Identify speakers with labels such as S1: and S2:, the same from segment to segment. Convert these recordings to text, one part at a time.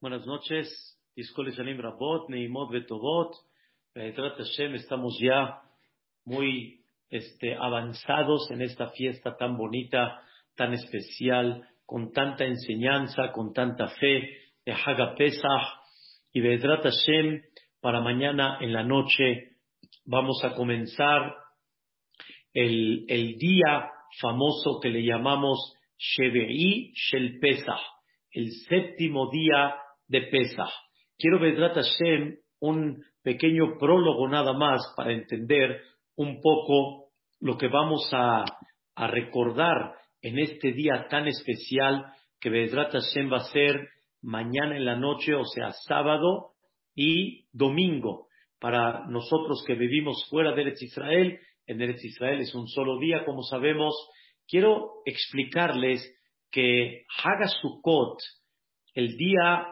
S1: Buenas noches. Rabot, Neimot Betovot. Estamos ya muy este, avanzados en esta fiesta tan bonita, tan especial, con tanta enseñanza, con tanta fe de Haga Pesach. Y Bedrat Hashem, para mañana en la noche vamos a comenzar el, el día famoso que le llamamos Sheve'i Shel Pesach, el séptimo día de Pesach. Quiero ver Hashem un pequeño prólogo nada más para entender un poco lo que vamos a, recordar en este día tan especial que Bedrat Hashem va a ser mañana en la noche, o sea, sábado y domingo. Para nosotros que vivimos fuera de Eretz Israel, en Eretz Israel es un solo día, como sabemos. Quiero explicarles que Haga Sukkot, el día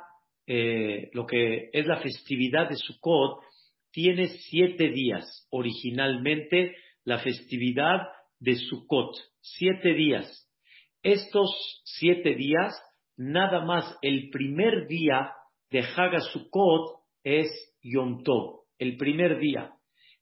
S1: eh, lo que es la festividad de Sukkot, tiene siete días. Originalmente, la festividad de Sukkot, siete días. Estos siete días, nada más el primer día de Haga Sukkot es Yom Tov, el primer día.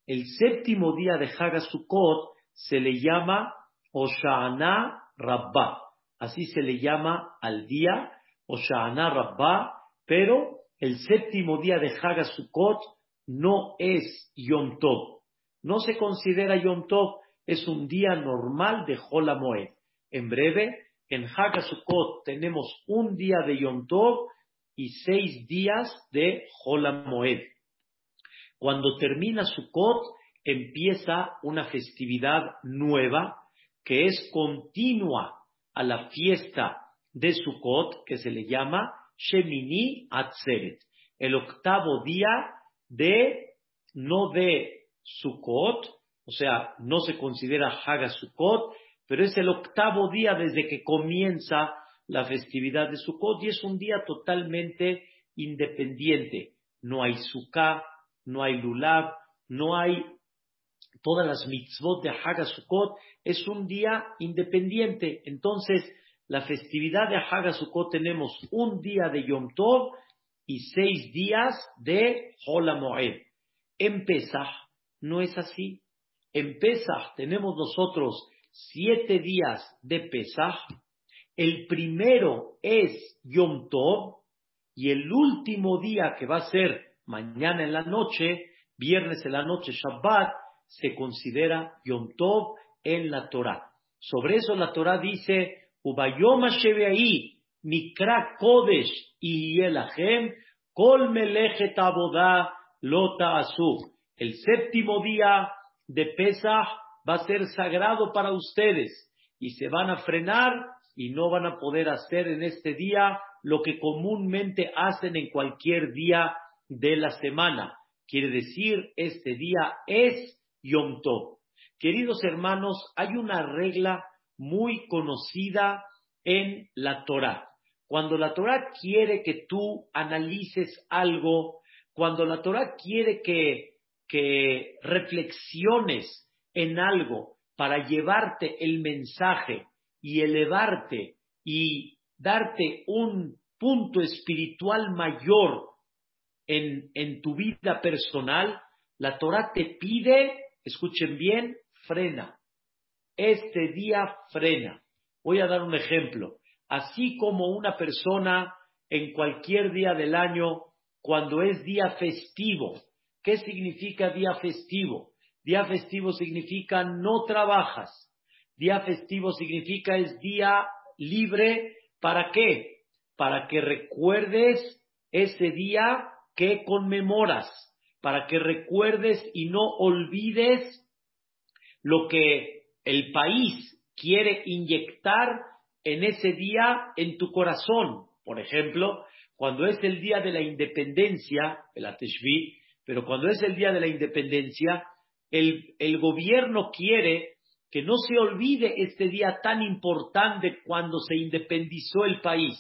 S1: El séptimo día de Haga Sukkot se le llama Oshana Rabbah. Así se le llama al día Oshana Rabbah pero el séptimo día de Hagasukot no es Yom Tov. No se considera Yom Tov, es un día normal de Holamoed. En breve, en Hagasukot tenemos un día de Yom Tov y seis días de Holamoed. Cuando termina Sukkot, empieza una festividad nueva que es continua a la fiesta de Sukkot, que se le llama Shemini Atzeret, el octavo día de, no de Sukkot, o sea, no se considera Haga Sukkot, pero es el octavo día desde que comienza la festividad de Sukkot y es un día totalmente independiente. No hay Sukkah, no hay Lulav, no hay todas las mitzvot de Haga Sukkot, es un día independiente. Entonces, la festividad de Hagasukot tenemos un día de Yom Tov y seis días de Holamoed. En Pesach no es así. En Pesach tenemos nosotros siete días de Pesach. El primero es Yom Tov y el último día que va a ser mañana en la noche, viernes en la noche, Shabbat, se considera Yom Tov en la Torah. Sobre eso la Torah dice Ubayom ahí, Mikra Kodesh y Kol Lota. El séptimo día de Pesach va a ser sagrado para ustedes y se van a frenar y no van a poder hacer en este día lo que comúnmente hacen en cualquier día de la semana. Quiere decir, este día es Yom Tov. Queridos hermanos, hay una regla muy conocida en la Torah. Cuando la Torah quiere que tú analices algo, cuando la Torah quiere que, que reflexiones en algo para llevarte el mensaje y elevarte y darte un punto espiritual mayor en, en tu vida personal, la Torah te pide, escuchen bien, frena. Este día frena. Voy a dar un ejemplo. Así como una persona en cualquier día del año, cuando es día festivo, ¿qué significa día festivo? Día festivo significa no trabajas. Día festivo significa es día libre. ¿Para qué? Para que recuerdes ese día que conmemoras. Para que recuerdes y no olvides lo que el país quiere inyectar en ese día en tu corazón. Por ejemplo, cuando es el día de la independencia, el Ateshvi, pero cuando es el día de la independencia, el, el gobierno quiere que no se olvide este día tan importante cuando se independizó el país.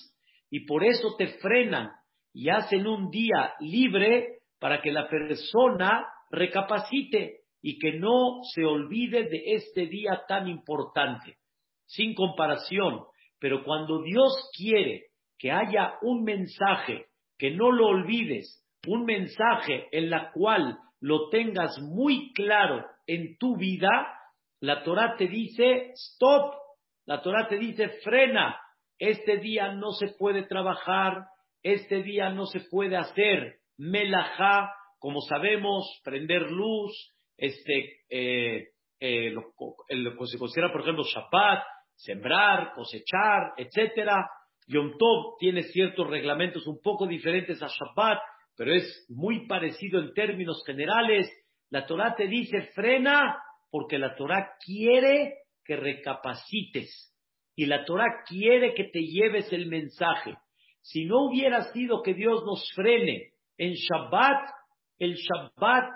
S1: Y por eso te frenan y hacen un día libre para que la persona recapacite y que no se olvide de este día tan importante, sin comparación. Pero cuando Dios quiere que haya un mensaje que no lo olvides, un mensaje en la cual lo tengas muy claro en tu vida, la Torah te dice, stop, la Torah te dice, frena, este día no se puede trabajar, este día no se puede hacer melajá, como sabemos, prender luz, este, eh, eh, lo, que se considera, por ejemplo, Shabbat, sembrar, cosechar, etcétera. Yom Tov tiene ciertos reglamentos un poco diferentes a Shabbat, pero es muy parecido en términos generales. La Torah te dice frena porque la Torah quiere que recapacites y la Torah quiere que te lleves el mensaje. Si no hubiera sido que Dios nos frene en Shabbat, el Shabbat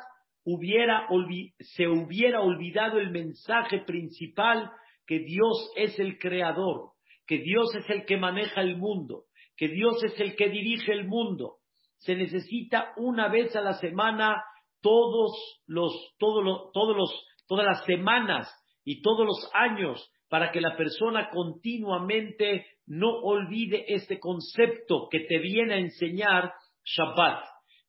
S1: se hubiera olvidado el mensaje principal que Dios es el creador, que Dios es el que maneja el mundo, que Dios es el que dirige el mundo. Se necesita una vez a la semana todos los, todos los, todos los, todas las semanas y todos los años para que la persona continuamente no olvide este concepto que te viene a enseñar Shabbat.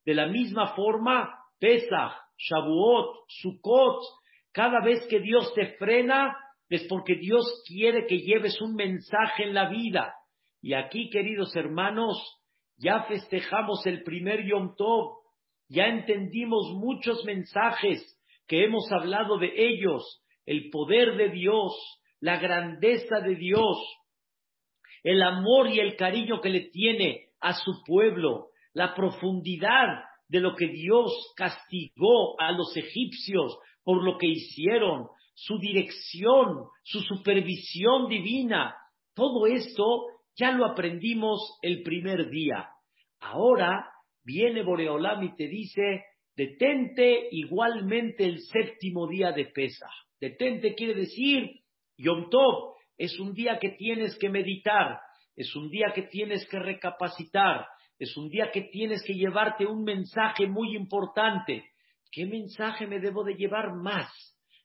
S1: De la misma forma, Pesach, Shavuot, Sukkot, cada vez que Dios te frena es porque Dios quiere que lleves un mensaje en la vida. Y aquí, queridos hermanos, ya festejamos el primer Yom Tov, ya entendimos muchos mensajes que hemos hablado de ellos, el poder de Dios, la grandeza de Dios, el amor y el cariño que le tiene a su pueblo, la profundidad de lo que Dios castigó a los egipcios por lo que hicieron, su dirección, su supervisión divina, todo esto ya lo aprendimos el primer día. Ahora viene Boreolam y te dice, detente igualmente el séptimo día de pesa. Detente quiere decir, Yom Tov es un día que tienes que meditar, es un día que tienes que recapacitar, es un día que tienes que llevarte un mensaje muy importante. ¿Qué mensaje me debo de llevar más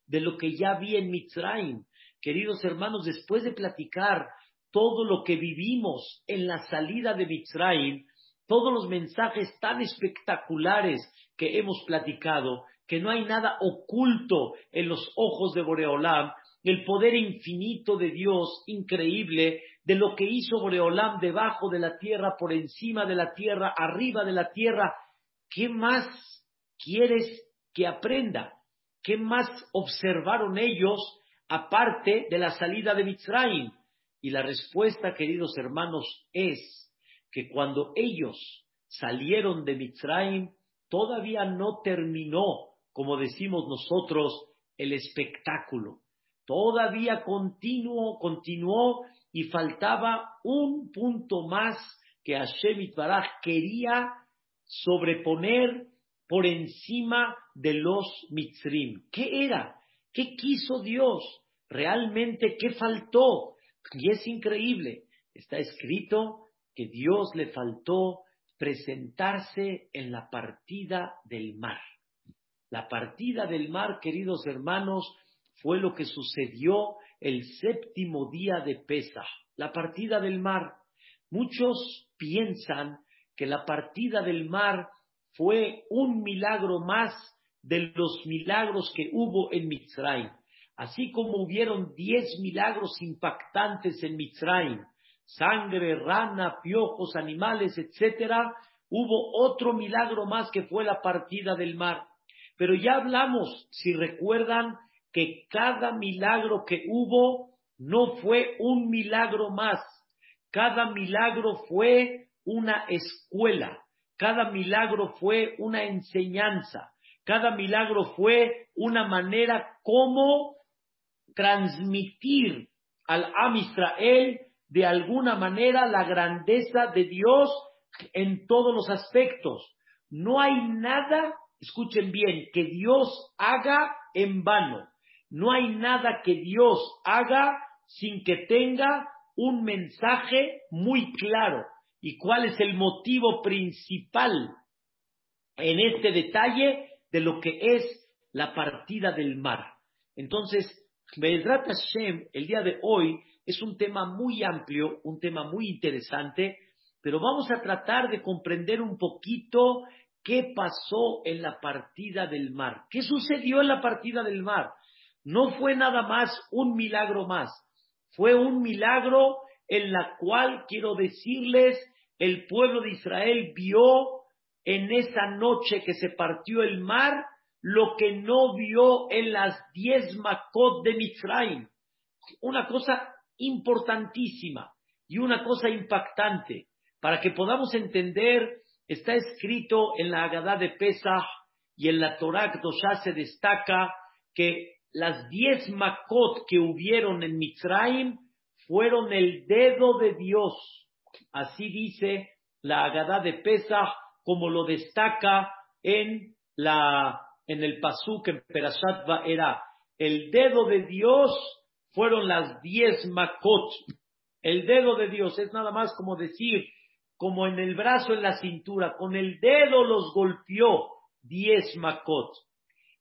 S1: de lo que ya vi en Mitzrayim? Queridos hermanos, después de platicar todo lo que vivimos en la salida de Mitzrayim, todos los mensajes tan espectaculares que hemos platicado, que no hay nada oculto en los ojos de Boreolam, el poder infinito de Dios, increíble, de lo que hizo Boreolam debajo de la tierra, por encima de la tierra, arriba de la tierra. ¿Qué más quieres que aprenda? ¿Qué más observaron ellos aparte de la salida de Mitzrayim? Y la respuesta, queridos hermanos, es que cuando ellos salieron de Mitzrayim, todavía no terminó, como decimos nosotros, el espectáculo todavía continuó, continuó y faltaba un punto más que Hashem Itbaraj quería sobreponer por encima de los Mitzrim. ¿Qué era? ¿Qué quiso Dios? ¿Realmente qué faltó? Y es increíble. Está escrito que Dios le faltó presentarse en la partida del mar. La partida del mar, queridos hermanos, fue lo que sucedió el séptimo día de Pesach, la partida del mar. Muchos piensan que la partida del mar fue un milagro más de los milagros que hubo en Mitzrayim. Así como hubieron diez milagros impactantes en Mitzrayim, sangre, rana, piojos, animales, etcétera, hubo otro milagro más que fue la partida del mar. Pero ya hablamos, si recuerdan, que cada milagro que hubo no fue un milagro más, cada milagro fue una escuela, cada milagro fue una enseñanza, cada milagro fue una manera como transmitir al Am Israel de alguna manera la grandeza de Dios en todos los aspectos. No hay nada, escuchen bien, que Dios haga en vano. No hay nada que Dios haga sin que tenga un mensaje muy claro. ¿Y cuál es el motivo principal en este detalle de lo que es la partida del mar? Entonces, Be'ezrat Hashem, el día de hoy, es un tema muy amplio, un tema muy interesante, pero vamos a tratar de comprender un poquito qué pasó en la partida del mar. ¿Qué sucedió en la partida del mar? No fue nada más un milagro más, fue un milagro en la cual, quiero decirles, el pueblo de Israel vio en esa noche que se partió el mar lo que no vio en las diez Makot de Mitzrayim. Una cosa importantísima y una cosa impactante. Para que podamos entender, está escrito en la Agadá de Pesach y en la Torah ya se destaca que las diez Makot que hubieron en Mitzrayim fueron el dedo de Dios. Así dice la Agadá de Pesach, como lo destaca en la en el Pasuk en Perashat era el dedo de Dios fueron las diez Makot. El dedo de Dios es nada más como decir, como en el brazo, en la cintura, con el dedo los golpeó diez Makot.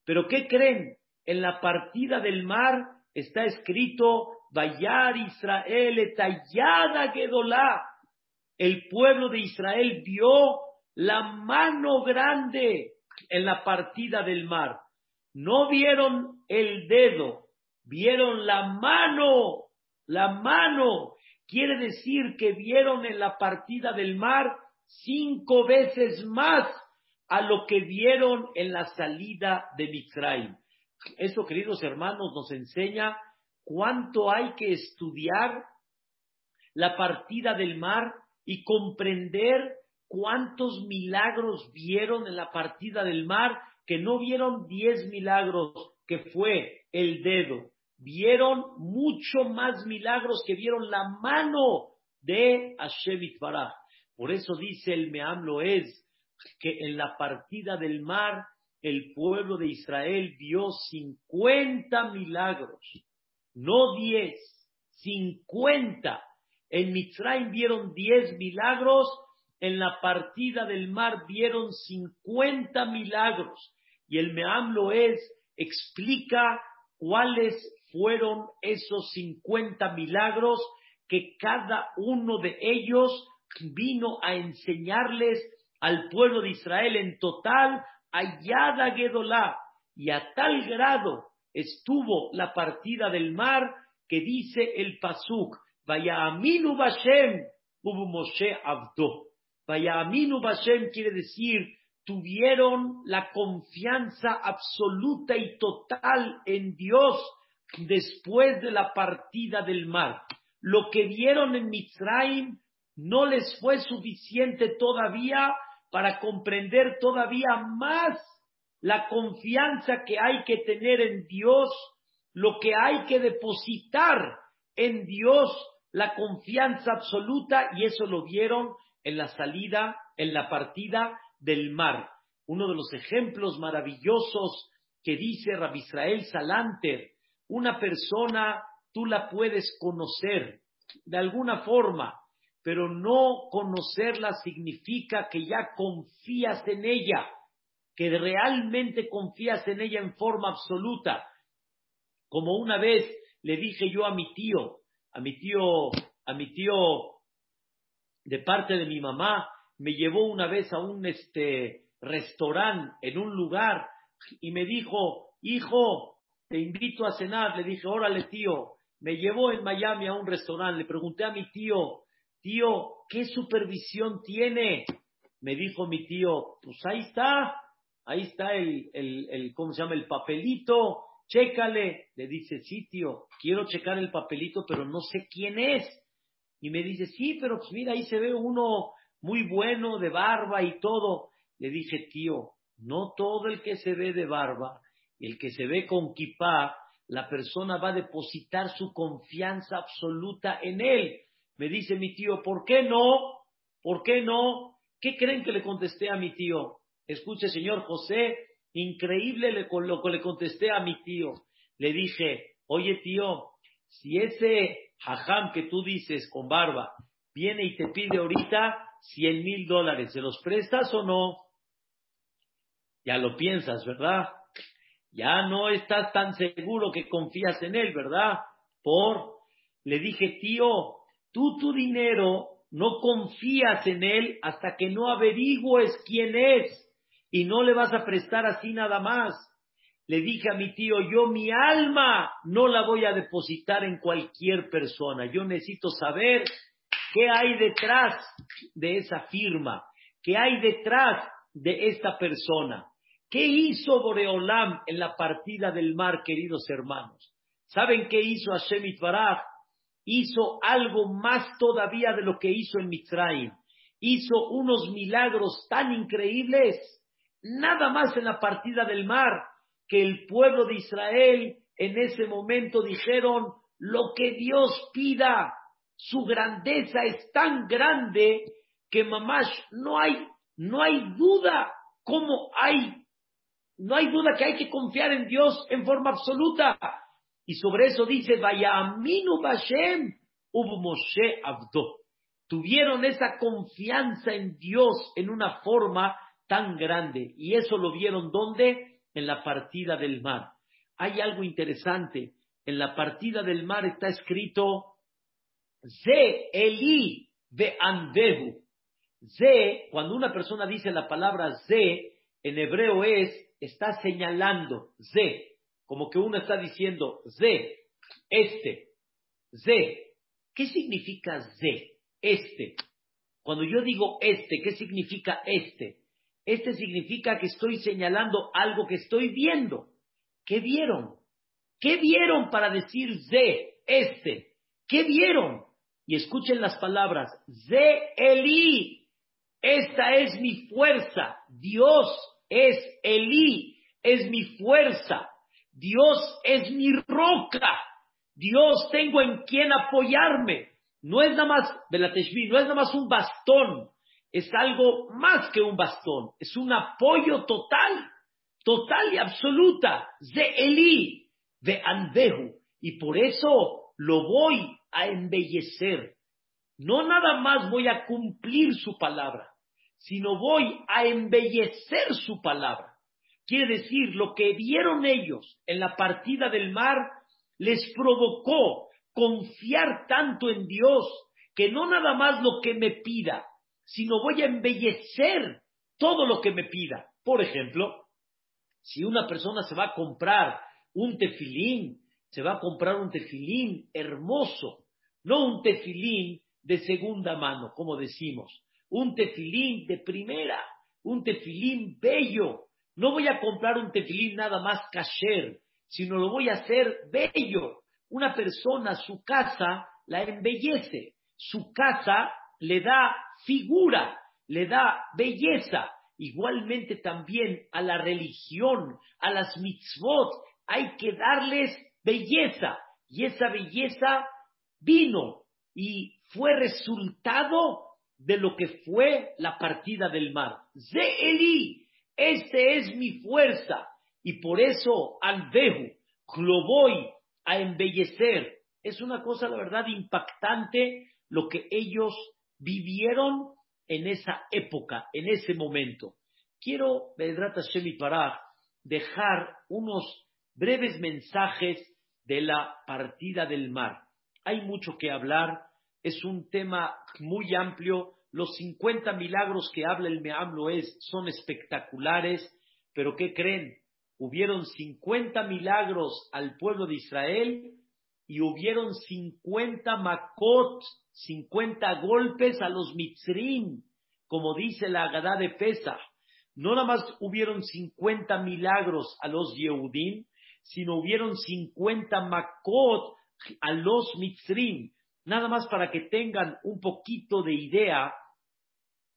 S1: Pero ¿qué creen? En la partida del mar está escrito Vayar Israel etayada Gedolá. El pueblo de Israel vio la mano grande en la partida del mar. No vieron el dedo, vieron la mano, la mano. Quiere decir que vieron en la partida del mar cinco veces más a lo que vieron en la salida de Mitzrayim. Eso, queridos hermanos, nos enseña cuánto hay que estudiar la partida del mar y comprender cuántos milagros vieron en la partida del mar, que no vieron diez milagros, que fue el dedo, vieron mucho más milagros que vieron la mano de Hashem Itbaraj. Por eso dice el Meam es que en la partida del mar el pueblo de Israel vio 50 milagros no diez, cincuenta. En Mitzrayim vieron diez milagros, en la partida del mar vieron cincuenta milagros. Y el Meam es, explica cuáles fueron esos cincuenta milagros que cada uno de ellos vino a enseñarles al pueblo de Israel en total, Ayada Gedolá, y a tal grado estuvo la partida del mar que dice el Pasuk, Vaya Aminu Bashem, hubo Moshe Abdo. Vaya Aminu Bashem quiere decir, tuvieron la confianza absoluta y total en Dios después de la partida del mar. Lo que vieron en Mitzrayim no les fue suficiente todavía para comprender todavía más la confianza que hay que tener en Dios, lo que hay que depositar en Dios, la confianza absoluta, y eso lo vieron en la salida, en la partida del mar. Uno de los ejemplos maravillosos que dice Rabbi Israel Salanter, una persona tú la puedes conocer de alguna forma, pero no conocerla significa que ya confías en ella que realmente confías en ella en forma absoluta. Como una vez le dije yo a mi tío, a mi tío, a mi tío de parte de mi mamá, me llevó una vez a un este restaurante en un lugar y me dijo, hijo, te invito a cenar. Le dije, órale tío, me llevó en Miami a un restaurante. Le pregunté a mi tío, tío, ¿qué supervisión tiene? Me dijo mi tío, pues ahí está, ahí está el, el, ¿cómo se llama? El papelito, chécale. Le dice, sí, tío, quiero checar el papelito, pero no sé quién es. Y me dice, sí, pero pues mira, ahí se ve uno muy bueno, de barba y todo. Le dije, tío, no todo el que se ve de barba, el que se ve con kipá, la persona va a depositar su confianza absoluta en él. Me dice mi tío, ¿por qué no? ¿Por qué no? ¿Qué creen que le contesté a mi tío? Escuche, señor José, increíble lo que le contesté a mi tío. Le dije, oye tío, si ese jajam que tú dices con barba viene y te pide ahorita cien mil dólares, ¿se los prestas o no? Ya lo piensas, ¿verdad? Ya no estás tan seguro que confías en él, ¿verdad? Por, le dije, tío, tú tu dinero no confías en él hasta que no averigües quién es y no le vas a prestar así nada más. Le dije a mi tío, yo mi alma no la voy a depositar en cualquier persona. Yo necesito saber qué hay detrás de esa firma, qué hay detrás de esta persona. ¿Qué hizo Boreolam en la partida del mar, queridos hermanos? ¿Saben qué hizo Hashem Itbaraj? Hizo algo más todavía de lo que hizo en Mitzrayim. Hizo unos milagros tan increíbles, nada más en la partida del mar, que el pueblo de Israel en ese momento dijeron, lo que Dios pida, su grandeza es tan grande que mamash no hay, no hay duda cómo hay, no hay duda que hay que confiar en Dios en forma absoluta. Y sobre eso dice, vaya aminu Bashem, hubo Moshe Abdo. Tuvieron esa confianza en Dios en una forma tan grande. Y eso lo vieron ¿dónde? en la partida del mar. Hay algo interesante. En la partida del mar está escrito Ze Eli de. Ze, cuando una persona dice la palabra Ze, en hebreo es, está señalando, Ze, como que uno está diciendo Ze, este, Ze. ¿Qué significa Ze? Este. Cuando yo digo este, ¿qué significa este? Este significa que estoy señalando algo que estoy viendo. ¿Qué vieron? ¿Qué vieron para decir ze, este? ¿Qué vieron? Y escuchen las palabras, ze Eli, esta es mi fuerza, Dios es Eli, es mi fuerza, Dios es mi roca, Dios tengo en quien apoyarme. No es nada más, no es nada más un bastón, es algo más que un bastón, es un apoyo total, total y absoluta de Eli, de Andehu, y por eso lo voy a embellecer. No nada más voy a cumplir su palabra, sino voy a embellecer su palabra. Quiere decir, lo que vieron ellos en la partida del mar les provocó confiar tanto en Dios que no nada más lo que me pida, sino voy a embellecer todo lo que me pida. Por ejemplo, si una persona se va a comprar un tefilín, se va a comprar un tefilín hermoso, no un tefilín de segunda mano, como decimos, un tefilín de primera, un tefilín bello. No voy a comprar un tefilín nada más kasher, sino lo voy a hacer bello. Una persona, su casa, la embellece. Su casa le da figura, le da belleza. Igualmente también a la religión, a las mitzvot, hay que darles belleza. Y esa belleza vino y fue resultado de lo que fue la partida del mar. Este es mi fuerza. Y por eso al vehu, lo voy a embellecer. Es una cosa, la verdad, impactante lo que ellos vivieron en esa época, en ese momento. Quiero, Bedrat Hashem para dejar unos breves mensajes de la partida del mar. Hay mucho que hablar, es un tema muy amplio. Los 50 milagros que habla el Meam es, son espectaculares, pero ¿qué creen? Hubieron 50 milagros al pueblo de Israel y hubieron 50 makot 50 golpes a los mitzrim, como dice la Agadá de Pesach. No nada más hubieron 50 milagros a los Yehudim, sino hubieron 50 makot a los mitzrim. Nada más para que tengan un poquito de idea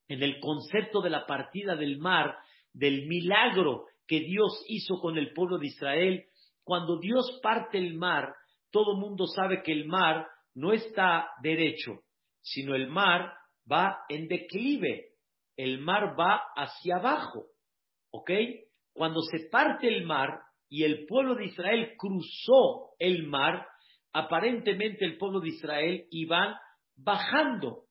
S1: en el concepto de la partida del mar, del milagro que Dios hizo con el pueblo de Israel. Cuando Dios parte el mar, todo mundo sabe que el mar no está derecho, sino el mar va en declive, el mar va hacia abajo. ¿Ok? Cuando se parte el mar y el pueblo de Israel cruzó el mar, aparentemente el pueblo de Israel iba bajando.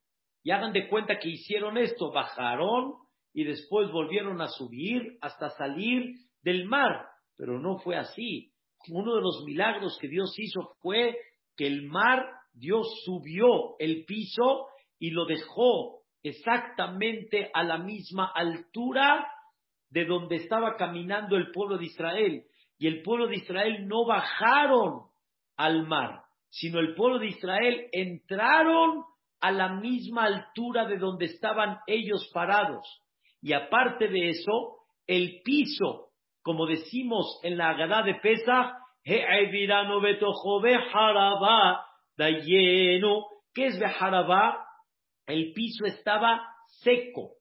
S1: Y hagan de cuenta que hicieron esto, bajaron y después volvieron a subir hasta salir del mar. Pero no fue así. Uno de los milagros que Dios hizo fue que el mar Dios subió el piso y lo dejó exactamente a la misma altura de donde estaba caminando el pueblo de Israel. Y el pueblo de Israel no bajaron al mar, sino el pueblo de Israel entraron a la misma altura de donde estaban ellos parados. Y aparte de eso, el piso, como decimos en la Agadá de Pesach, ¿qué es Beharabá? El piso estaba seco,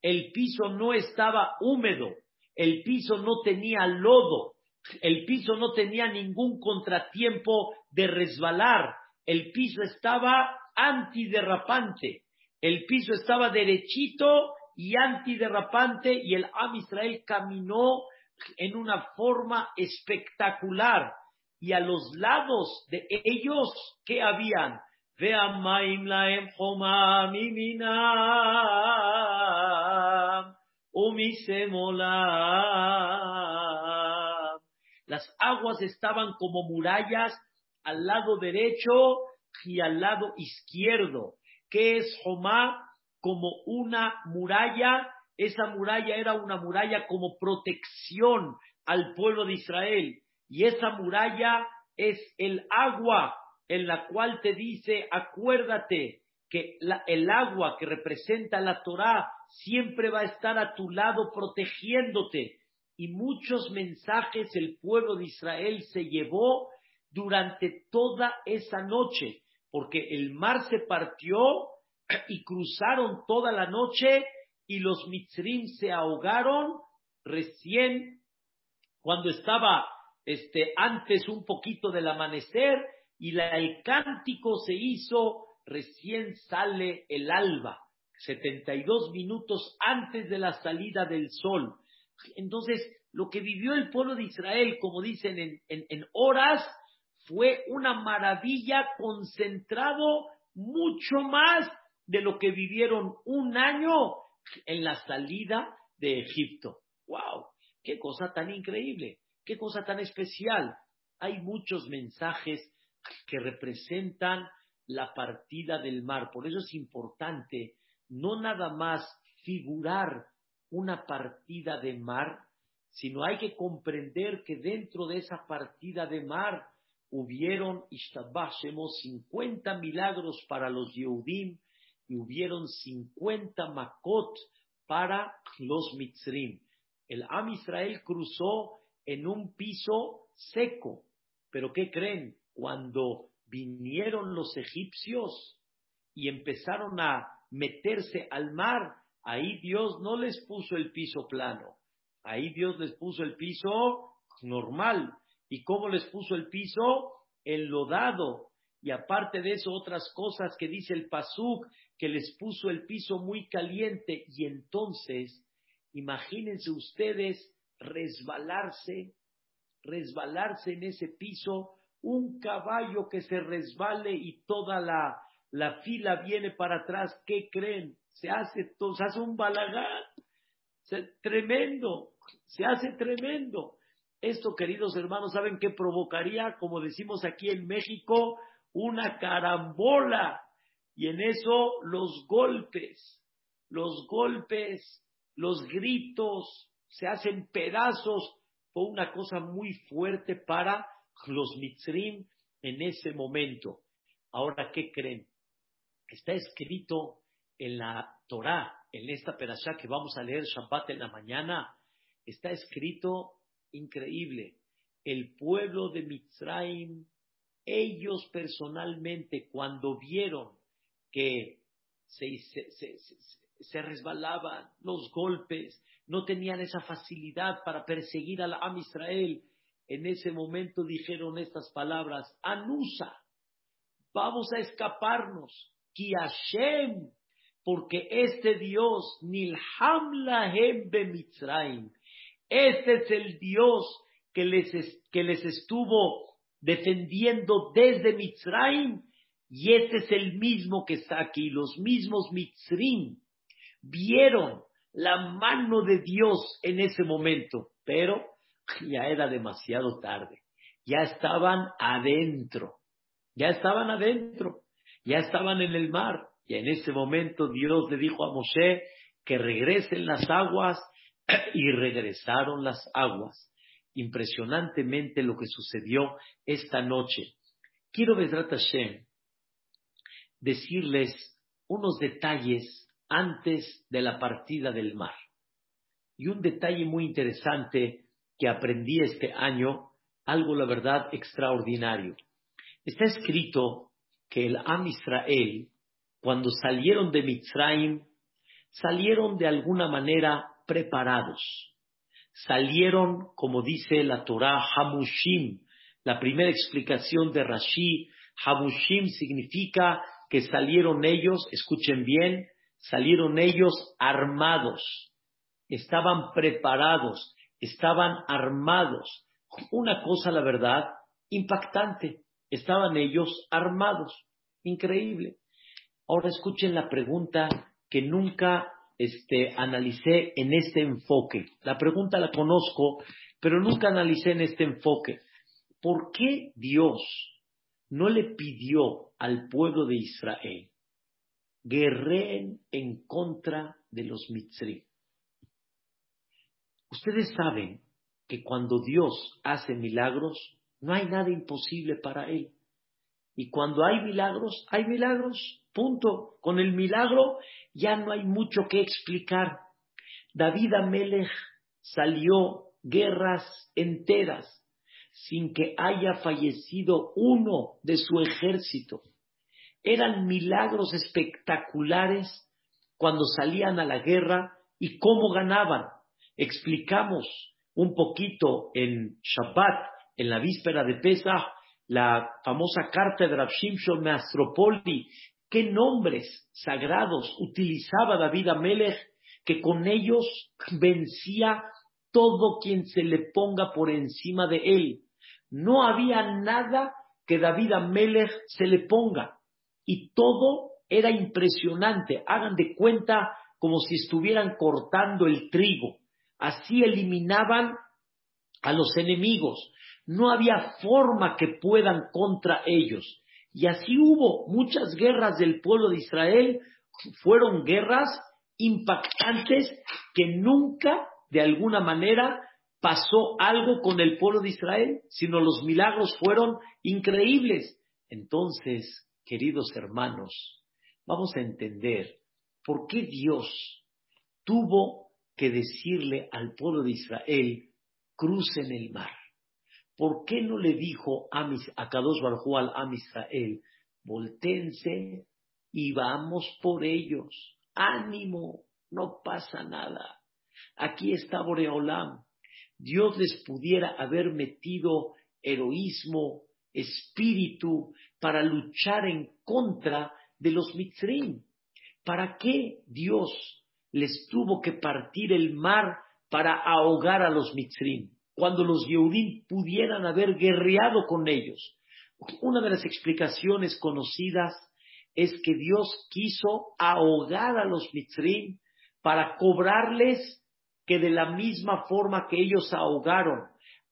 S1: el piso no estaba húmedo, el piso no tenía lodo, el piso no tenía ningún contratiempo de resbalar, el piso estaba antiderrapante. El piso estaba derechito y antiderrapante y el Am Israel caminó en una forma espectacular. Y a los lados de ellos, ¿qué habían? Veamaim laem homa miminam, umisemolam. Las aguas estaban como murallas al lado derecho y al lado izquierdo. ¿Qué es Jomá? Como una muralla. Esa muralla era una muralla como protección al pueblo de Israel. Y esa muralla es el agua en la cual te dice, acuérdate que el agua que representa la Torah siempre va a estar a tu lado protegiéndote. Y muchos mensajes el pueblo de Israel se llevó durante toda esa noche, porque el mar se partió y cruzaron toda la noche y los mitzrim se ahogaron recién cuando estaba este, antes un poquito del amanecer y el cántico se hizo recién sale el alba, 72 minutos antes de la salida del sol. Entonces, lo que vivió el pueblo de Israel, como dicen en, en horas, fue una maravilla concentrado mucho más de lo que vivieron un año en la salida de Egipto. ¡Wow! ¡Qué cosa tan increíble! ¡Qué cosa tan especial! Hay muchos mensajes que representan la partida del mar. Por eso es importante no nada más figurar una partida de mar, sino hay que comprender que dentro de esa partida de mar hubieron, Ishtabashemos, 50 milagros para los Yehudim y hubieron 50 makot para los Mitzrim. El Am Israel cruzó en un piso seco, pero ¿qué creen? cuando vinieron los egipcios y empezaron a meterse al mar, ahí Dios no les puso el piso plano, ahí Dios les puso el piso normal. ¿Y cómo les puso el piso? Enlodado. Y aparte de eso, otras cosas que dice el Pasuk, que les puso el piso muy caliente. Y entonces, imagínense ustedes resbalarse, resbalarse en ese piso un caballo que se resbale y toda la, la fila viene para atrás, ¿qué creen? Se hace, se hace un balagán, tremendo, se hace tremendo. Esto, queridos hermanos, ¿saben qué provocaría, como decimos aquí en México, una carambola? Y en eso los golpes, los golpes, los gritos, se hacen pedazos, fue una cosa muy fuerte para los mitzrim en ese momento. Ahora, ¿qué creen? Está escrito en la Torah, en esta perashá que vamos a leer Shabbat en la mañana, está escrito increíble. El pueblo de Mitzrayim, ellos personalmente, cuando vieron que se, resbalaban los golpes, no tenían esa facilidad para perseguir al Am Israel, en ese momento dijeron estas palabras, Anusa, vamos a escaparnos, Ki Hashem, porque este Dios, Nilham Lahem Mitzrayim, este es el Dios que les, que les estuvo defendiendo desde Mitzrayim, y este es el mismo que está aquí, los mismos Mitzrim vieron la mano de Dios en ese momento, pero ya era demasiado tarde. Ya estaban adentro. Ya estaban adentro. Ya estaban en el mar. Y en ese momento Dios le dijo a Moshe que regresen las aguas y regresaron las aguas. Impresionantemente lo que sucedió esta noche. Quiero, Besrat Hashem, decirles unos detalles antes de la partida del mar. Y un detalle muy interesante que aprendí este año, algo la verdad extraordinario. Está escrito que el Am Israel, cuando salieron de Mitzrayim, salieron de alguna manera preparados. Salieron, como dice la Torah, Hamushim. La primera explicación de Rashi, Hamushim significa que salieron ellos, escuchen bien, salieron ellos armados, estaban preparados, estaban armados. Una cosa, la verdad, impactante, estaban ellos armados, increíble. Ahora escuchen la pregunta que nunca este, analicé en este enfoque. La pregunta la conozco, pero nunca analicé en este enfoque. ¿Por qué Dios no le pidió al pueblo de Israel guerreen en contra de los mitzri? Ustedes saben que cuando Dios hace milagros, no hay nada imposible para Él. Y cuando hay milagros, hay milagros. Punto. Con el milagro ya no hay mucho que explicar. David Amelech salió guerras enteras sin que haya fallecido uno de su ejército. Eran milagros espectaculares cuando salían a la guerra y cómo ganaban. Explicamos un poquito en Shabbat, en la víspera de Pesach, la famosa carta de Rav Shimshon Meastropoli, qué nombres sagrados utilizaba David Amelech, que con ellos vencía todo quien se le ponga por encima de él. No había nada que David Amelech se le ponga. Y todo era impresionante. Hagan de cuenta como si estuvieran cortando el trigo. Así eliminaban a los enemigos. No había forma que puedan contra ellos. Y así hubo muchas guerras del pueblo de Israel. Fueron guerras impactantes que nunca, de alguna manera, pasó algo con el pueblo de Israel, sino los milagros fueron increíbles. Entonces, queridos hermanos, vamos a entender por qué Dios tuvo que decirle al pueblo de Israel, crucen el mar. ¿Por qué no le dijo a, mis, a Kadosh Barjú al voltense y vamos por ellos? Ánimo, no pasa nada. Aquí está Boreolam. Dios les pudiera haber metido heroísmo, espíritu, para luchar en contra de los mitzrim. ¿Para qué Dios les tuvo que partir el mar para ahogar a los mitzrim? Cuando los Yehudim pudieran haber guerreado con ellos. Una de las explicaciones conocidas es que Dios quiso ahogar a los mitzrim para cobrarles que de la misma forma que ellos ahogaron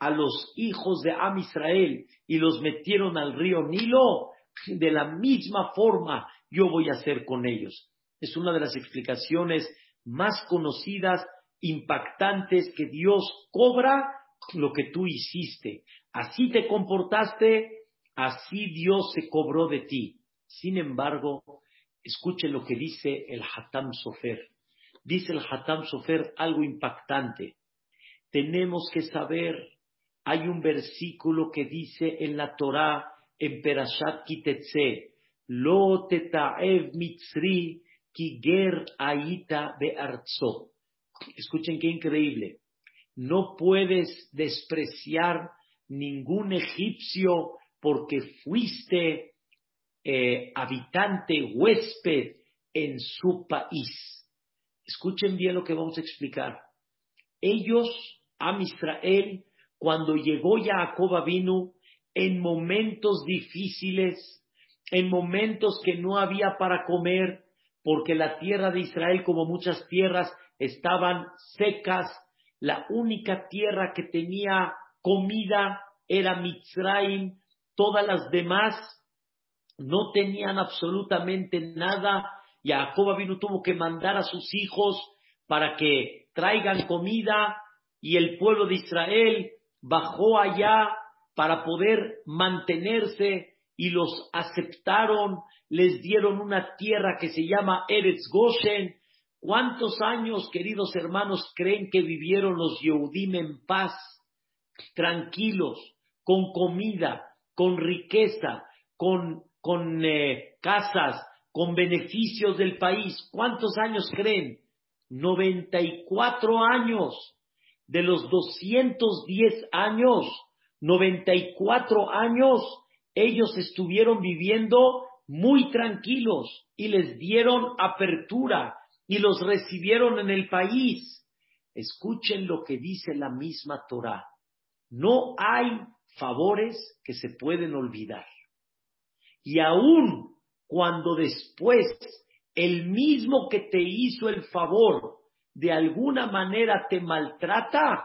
S1: a los hijos de Am Israel y los metieron al río Nilo, de la misma forma yo voy a hacer con ellos. Es una de las explicaciones más conocidas, impactantes, que Dios cobra lo que tú hiciste. Así te comportaste, así Dios se cobró de ti. Sin embargo, escuche lo que dice el Hatam Sofer dice el Hatam Sofer algo impactante. Tenemos que saber, hay un versículo que dice en la Torah, en Perashat Kitetse, Lo teta'ev mitzri kiger aita be'arzo. Escuchen qué increíble. No puedes despreciar ningún egipcio porque fuiste eh, habitante, huésped en su país. Escuchen bien lo que vamos a explicar. Ellos, a Israel, cuando llegó Jacob vino en momentos difíciles, en momentos que no había para comer, porque la tierra de Israel, como muchas tierras, estaban secas. La única tierra que tenía comida era Mitzrayim. Todas las demás no tenían absolutamente nada Jacob vino tuvo que mandar a sus hijos para que traigan comida y el pueblo de Israel bajó allá para poder mantenerse y los aceptaron, les dieron una tierra que se llama Eretz Goshen. ¿Cuántos años, queridos hermanos, creen que vivieron los Yehudim en paz, tranquilos, con comida, con riqueza, con, con eh, casas, con beneficios del país? ¿Cuántos años creen? 94 años. De los 210 años, 94 años ellos estuvieron viviendo muy tranquilos y les dieron apertura y los recibieron en el país. Escuchen lo que dice la misma Torah. No hay favores que se pueden olvidar. Y aún cuando después el mismo que te hizo el favor de alguna manera te maltrata,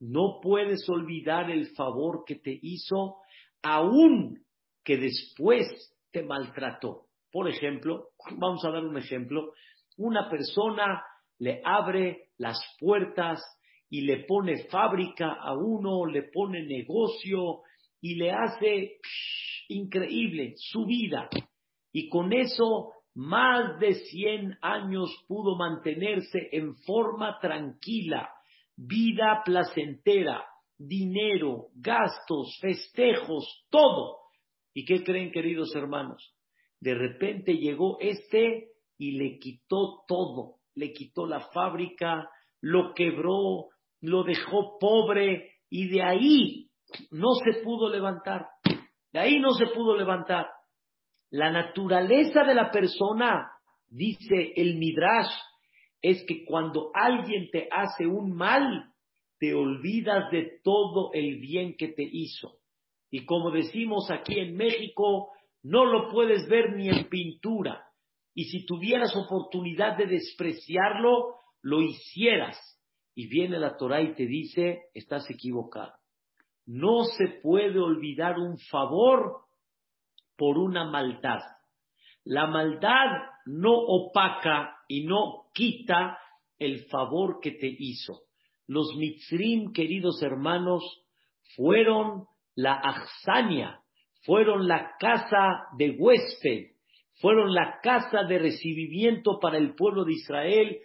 S1: no puedes olvidar el favor que te hizo aún que después te maltrató. Por ejemplo, vamos a dar un ejemplo, una persona le abre las puertas y le pone fábrica a uno, le pone negocio y le hace increíble su vida. Y con eso más de 100 años pudo mantenerse en forma tranquila, vida placentera, dinero, gastos, festejos, todo. ¿Y qué creen, queridos hermanos? De repente llegó este y le quitó todo, le quitó la fábrica, lo quebró, lo dejó pobre y de ahí no se pudo levantar. De ahí no se pudo levantar. La naturaleza de la persona, dice el Midrash, es que cuando alguien te hace un mal, te olvidas de todo el bien que te hizo. Y como decimos aquí en México, no lo puedes ver ni en pintura. Y si tuvieras oportunidad de despreciarlo, lo hicieras. Y viene la Torah y te dice, estás equivocado. No se puede olvidar un favor por una maldad. La maldad no opaca y no quita el favor que te hizo. Los mitzrim, queridos hermanos, fueron la axania, fueron la casa de huésped, fueron la casa de recibimiento para el pueblo de Israel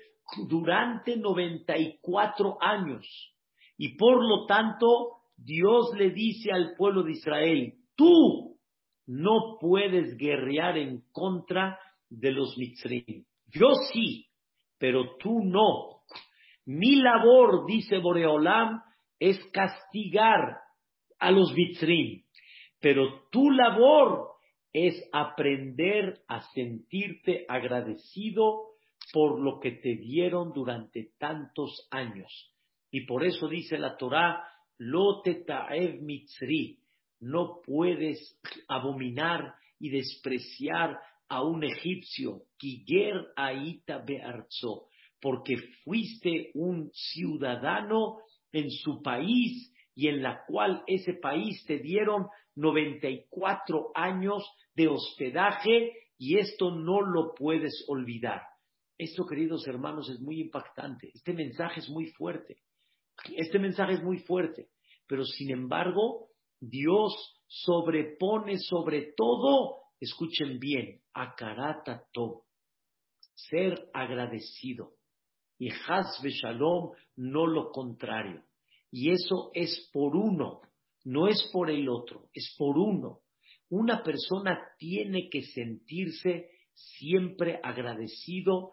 S1: durante 94 años. Y por lo tanto, Dios le dice al pueblo de Israel, tú no puedes guerrear en contra de los mitzrim. Yo sí, pero tú no. Mi labor, dice Boreolam, es castigar a los mitzrim, pero tu labor es aprender a sentirte agradecido por lo que te dieron durante tantos años. Y por eso dice la Torah, lo ta'ev mitzri, no puedes abominar y despreciar a un egipcio, Kiger Aita Bearzo, porque fuiste un ciudadano en su país y en la cual ese país te dieron 94 años de hospedaje y esto no lo puedes olvidar. Esto, queridos hermanos, es muy impactante. Este mensaje es muy fuerte. Este mensaje es muy fuerte. Pero sin embargo, Dios sobrepone sobre todo, escuchen bien, a ser agradecido. Y Hazbe Shalom no lo contrario. Y eso es por uno, no es por el otro, es por uno. Una persona tiene que sentirse siempre agradecido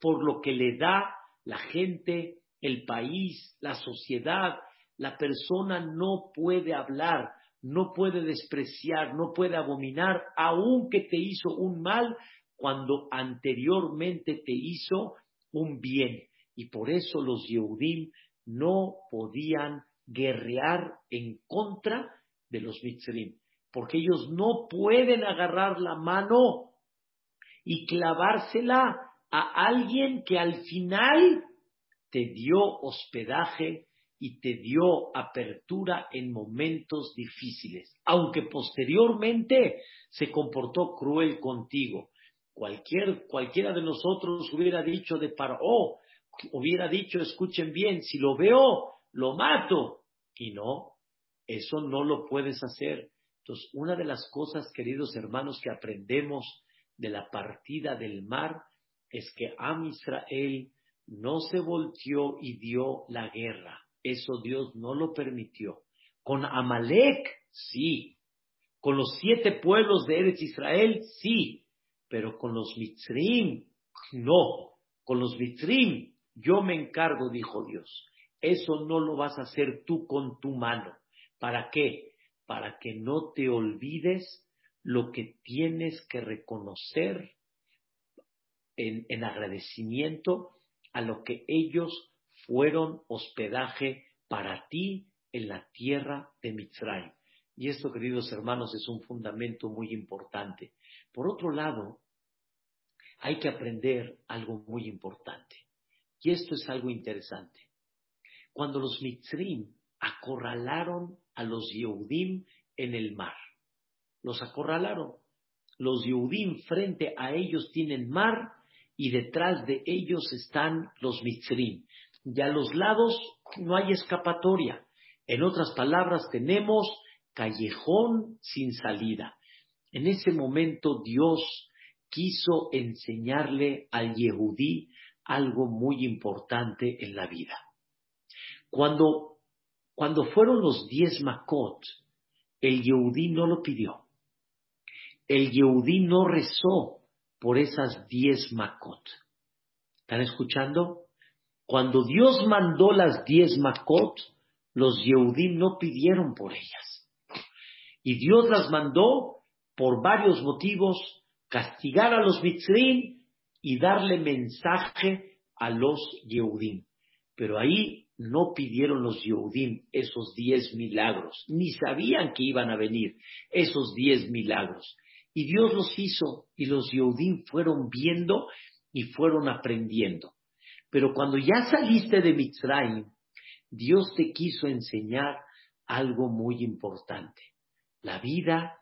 S1: por lo que le da la gente, el país, la sociedad, la persona no puede hablar, no puede despreciar, no puede abominar, aunque te hizo un mal cuando anteriormente te hizo un bien. Y por eso los Yehudim no podían guerrear en contra de los Mitzrim, porque ellos no pueden agarrar la mano y clavársela a alguien que al final te dio hospedaje, y te dio apertura en momentos difíciles, aunque posteriormente se comportó cruel contigo. Cualquier, cualquiera de nosotros hubiera dicho de Paró, hubiera dicho, escuchen bien, si lo veo, lo mato. Y no, eso no lo puedes hacer. Entonces, una de las cosas, queridos hermanos, que aprendemos de la partida del mar es que Am Israel no se volteó y dio la guerra. Eso Dios no lo permitió. Con Amalek, sí. Con los siete pueblos de Eretz Israel, sí. Pero con los Mitzrim, no. Con los Mitzrim, yo me encargo, dijo Dios. Eso no lo vas a hacer tú con tu mano. ¿Para qué? Para que no te olvides lo que tienes que reconocer en, agradecimiento a lo que ellos fueron hospedaje para ti en la tierra de Mitzray. Y esto, queridos hermanos, es un fundamento muy importante. Por otro lado, hay que aprender algo muy importante. Y esto es algo interesante. Cuando los Mitzrim acorralaron a los Yehudim en el mar, los acorralaron. Los Yehudim frente a ellos tienen mar y detrás de ellos están los Mitzrim. Y a los lados no hay escapatoria. En otras palabras, tenemos callejón sin salida. En ese momento Dios quiso enseñarle al Yehudí algo muy importante en la vida. Cuando, cuando fueron los diez Makot, el Yehudí no lo pidió el Yehudí no rezó por esas diez Makot. ¿Están escuchando? Cuando Dios mandó las diez Makot, los Yehudí no pidieron por ellas. Y Dios las mandó por varios motivos, castigar a los Mitzrim y darle mensaje a los Yehudim. Pero ahí no pidieron los Yehudim esos diez milagros, ni sabían que iban a venir esos diez milagros. Y Dios los hizo y los Yehudim fueron viendo y fueron aprendiendo. Pero cuando ya saliste de Mitzrayim, Dios te quiso enseñar algo muy importante. La vida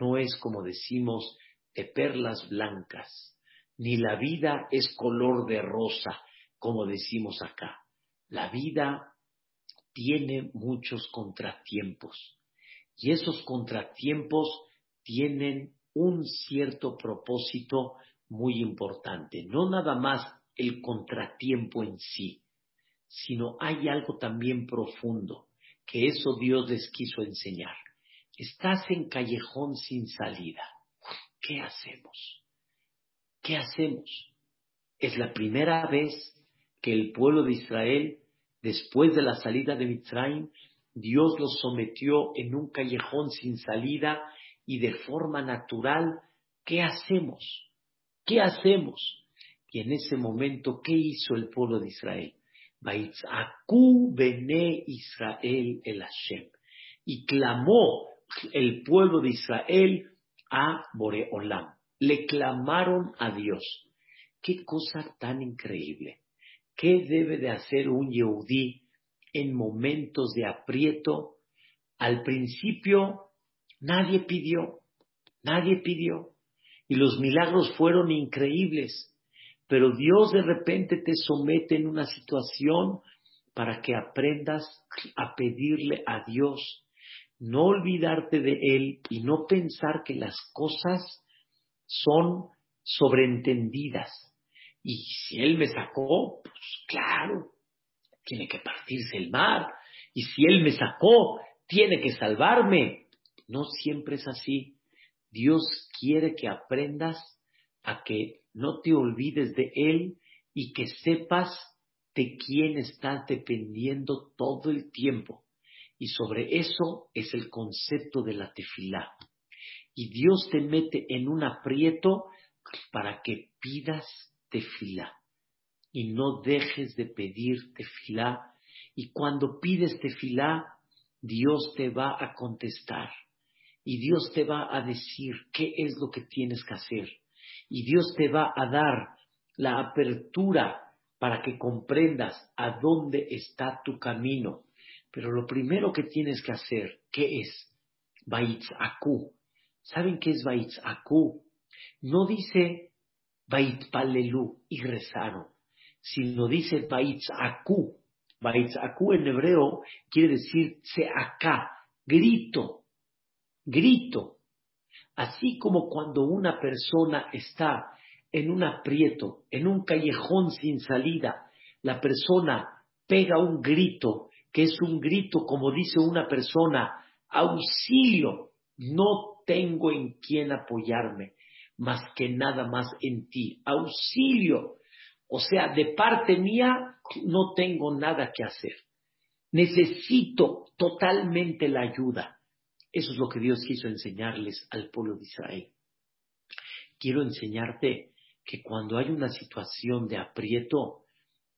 S1: no es como decimos de perlas blancas, ni la vida es color de rosa, como decimos acá. La vida tiene muchos contratiempos y esos contratiempos tienen un cierto propósito muy importante. No nada más el contratiempo en sí, sino hay algo también profundo, que eso Dios les quiso enseñar. Estás en callejón sin salida. ¿Qué hacemos? ¿Qué hacemos? Es la primera vez que el pueblo de Israel, después de la salida de Mitzrayim, Dios los sometió en un callejón sin salida y de forma natural, ¿qué hacemos? ¿Qué hacemos? Y en ese momento, ¿qué hizo el pueblo de Israel? bene Israel el Hashem. Y clamó el pueblo de Israel a Boreolam. Le clamaron a Dios. Qué cosa tan increíble. ¿Qué debe de hacer un Yehudí en momentos de aprieto? Al principio Nadie pidió, nadie pidió. Y los milagros fueron increíbles. Pero Dios de repente te somete en una situación para que aprendas a pedirle a Dios, no olvidarte de Él y no pensar que las cosas son sobreentendidas. Y si Él me sacó, pues claro, tiene que partirse el mar. Y si Él me sacó, tiene que salvarme. No siempre es así. Dios quiere que aprendas a que no te olvides de Él y que sepas de quién estás dependiendo todo el tiempo. Y sobre eso es el concepto de la tefilá. Y Dios te mete en un aprieto para que pidas tefilá. Y no dejes de pedir tefilá. Y cuando pides tefilá, Dios te va a contestar y Dios te va a decir qué es lo que tienes que hacer. Y Dios te va a dar la apertura para que comprendas a dónde está tu camino. Pero lo primero que tienes que hacer, ¿qué es? Baitzaku. ¿Saben qué es Baitzaku? No dice Palelu y rezaron, sino dice Baitzaku. Baitzaku en hebreo quiere decir acá, grito, grito. Así como cuando una persona está en un aprieto, en un callejón sin salida, la persona pega un grito, que es un grito, como dice una persona, auxilio, no tengo en quién apoyarme, más que nada más en ti, auxilio. O sea, de parte mía no tengo nada que hacer. Necesito totalmente la ayuda. Eso es lo que Dios quiso enseñarles al pueblo de Israel. Quiero enseñarte que cuando hay una situación de aprieto,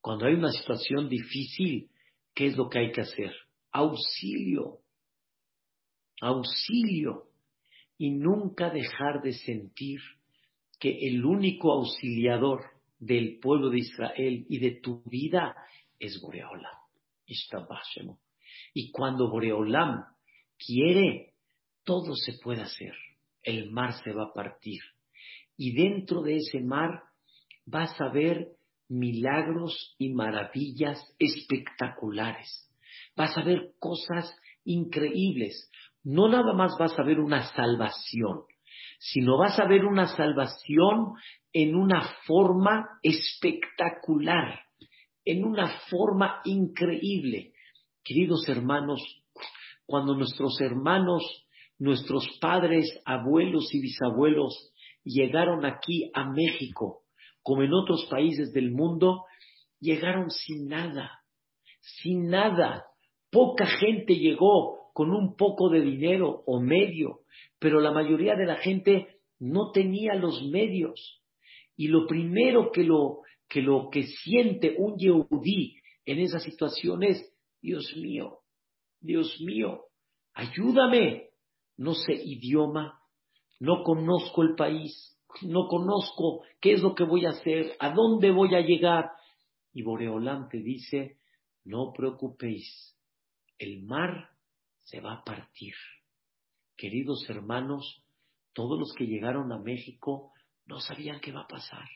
S1: cuando hay una situación difícil, ¿qué es lo que hay que hacer? Auxilio, auxilio, y nunca dejar de sentir que el único auxiliador del pueblo de Israel y de tu vida es Boreolam. Y cuando Boreolam quiere, todo se puede hacer. El mar se va a partir. Y dentro de ese mar vas a ver milagros y maravillas espectaculares. Vas a ver cosas increíbles. No nada más vas a ver una salvación, sino vas a ver una salvación en una forma espectacular, en una forma increíble. Queridos hermanos, cuando nuestros hermanos, nuestros padres, abuelos y bisabuelos llegaron aquí a México, como en otros países del mundo, llegaron sin nada, sin nada. Poca gente llegó con un poco de dinero o medio, pero la mayoría de la gente no tenía los medios. Y lo primero que lo que, lo que siente un Yehudí en esa situación es, Dios mío, Dios mío, ayúdame. No sé idioma, no conozco el país, no conozco qué es lo que voy a hacer, a dónde voy a llegar. Y Boreolán te dice, no preocupéis, el mar se va a partir. Queridos hermanos, todos los que llegaron a México no sabían qué va a pasar,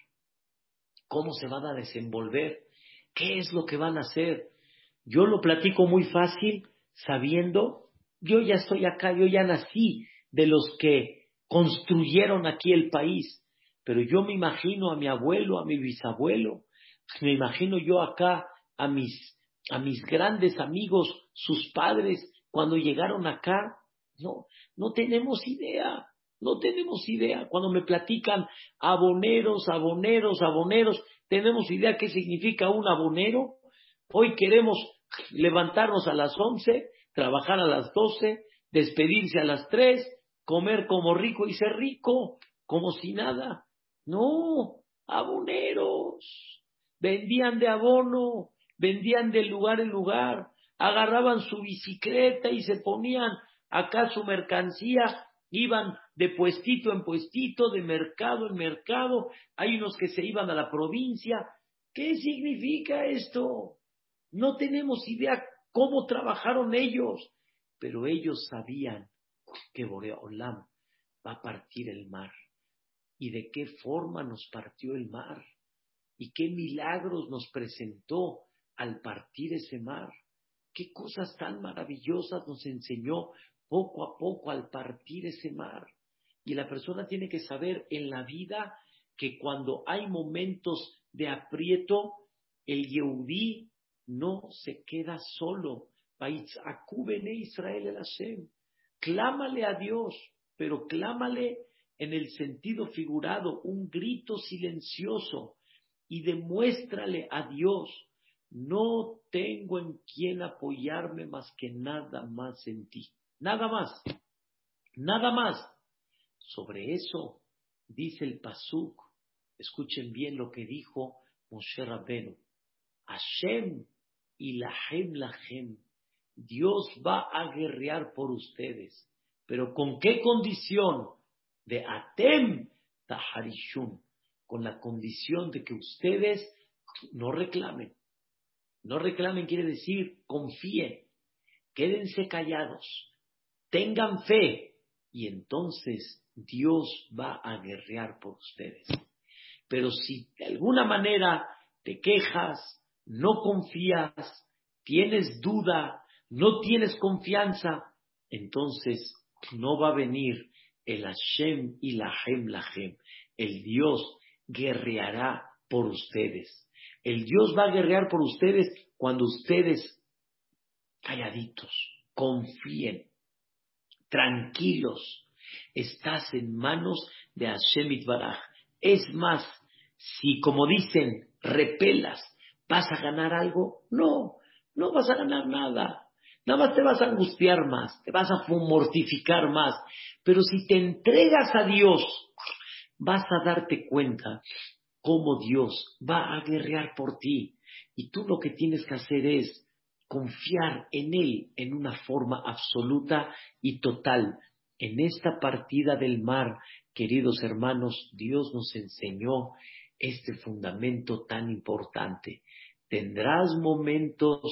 S1: cómo se van a desenvolver, qué es lo que van a hacer. Yo lo platico muy fácil sabiendo, yo ya estoy acá, yo ya nací de los que construyeron aquí el país, pero yo me imagino a mi abuelo, a mi bisabuelo, me imagino yo acá a mis, a mis grandes amigos, sus padres, cuando llegaron acá, no, no tenemos idea, no tenemos idea. Cuando me platican aboneros, aboneros, aboneros, ¿tenemos idea qué significa un abonero? Hoy queremos levantarnos a las once, trabajar a las doce, despedirse a las tres, comer como rico y ser rico, como si nada. No, aboneros. Vendían de abono, vendían de lugar en lugar, agarraban su bicicleta y se ponían acá su mercancía, iban de puestito en puestito, de mercado en mercado, hay unos que se iban a la provincia. ¿Qué significa esto? No tenemos idea cómo trabajaron ellos, pero ellos sabían que Boreolam va a partir el mar. ¿Y de qué forma nos partió el mar? ¿Y qué milagros nos presentó al partir ese mar? Qué cosas tan maravillosas nos enseñó poco a poco al partir ese mar. Y la persona tiene que saber en la vida que cuando hay momentos de aprieto, el Yehudí no se queda solo. Israel el Hashem. Clámale a Dios, pero clámale en el sentido figurado, un grito silencioso, y demuéstrale a Dios no tengo en quién apoyarme más que nada más en ti. Nada más. Nada más. Sobre eso dice el Pasuk. Escuchen bien lo que dijo Moshe Rabbeinu. Hashem y Lahem Lahem. Dios va a guerrear por ustedes. Pero ¿con qué condición? De Atem Taharishun. Con la condición de que ustedes no reclamen. No reclamen quiere decir confíen, quédense callados, tengan fe y entonces Dios va a guerrear por ustedes. Pero si de alguna manera te quejas, no confías, tienes duda, no tienes confianza, entonces no va a venir el Hashem y la Hem Lahem. El Dios guerreará por ustedes. El Dios va a guerrear por ustedes cuando ustedes, calladitos, confíen, tranquilos, estás en manos de Hashem Itbaraj. Es más, si como dicen, repelas, ¿vas a ganar algo? No, no vas a ganar nada. Nada más te vas a angustiar más, te vas a mortificar más. Pero si te entregas a Dios, vas a darte cuenta cómo Dios va a guerrear por ti. Y tú lo que tienes que hacer es confiar en Él en una forma absoluta y total. En esta partida del mar, queridos hermanos, Dios nos enseñó este fundamento tan importante. Tendrás momentos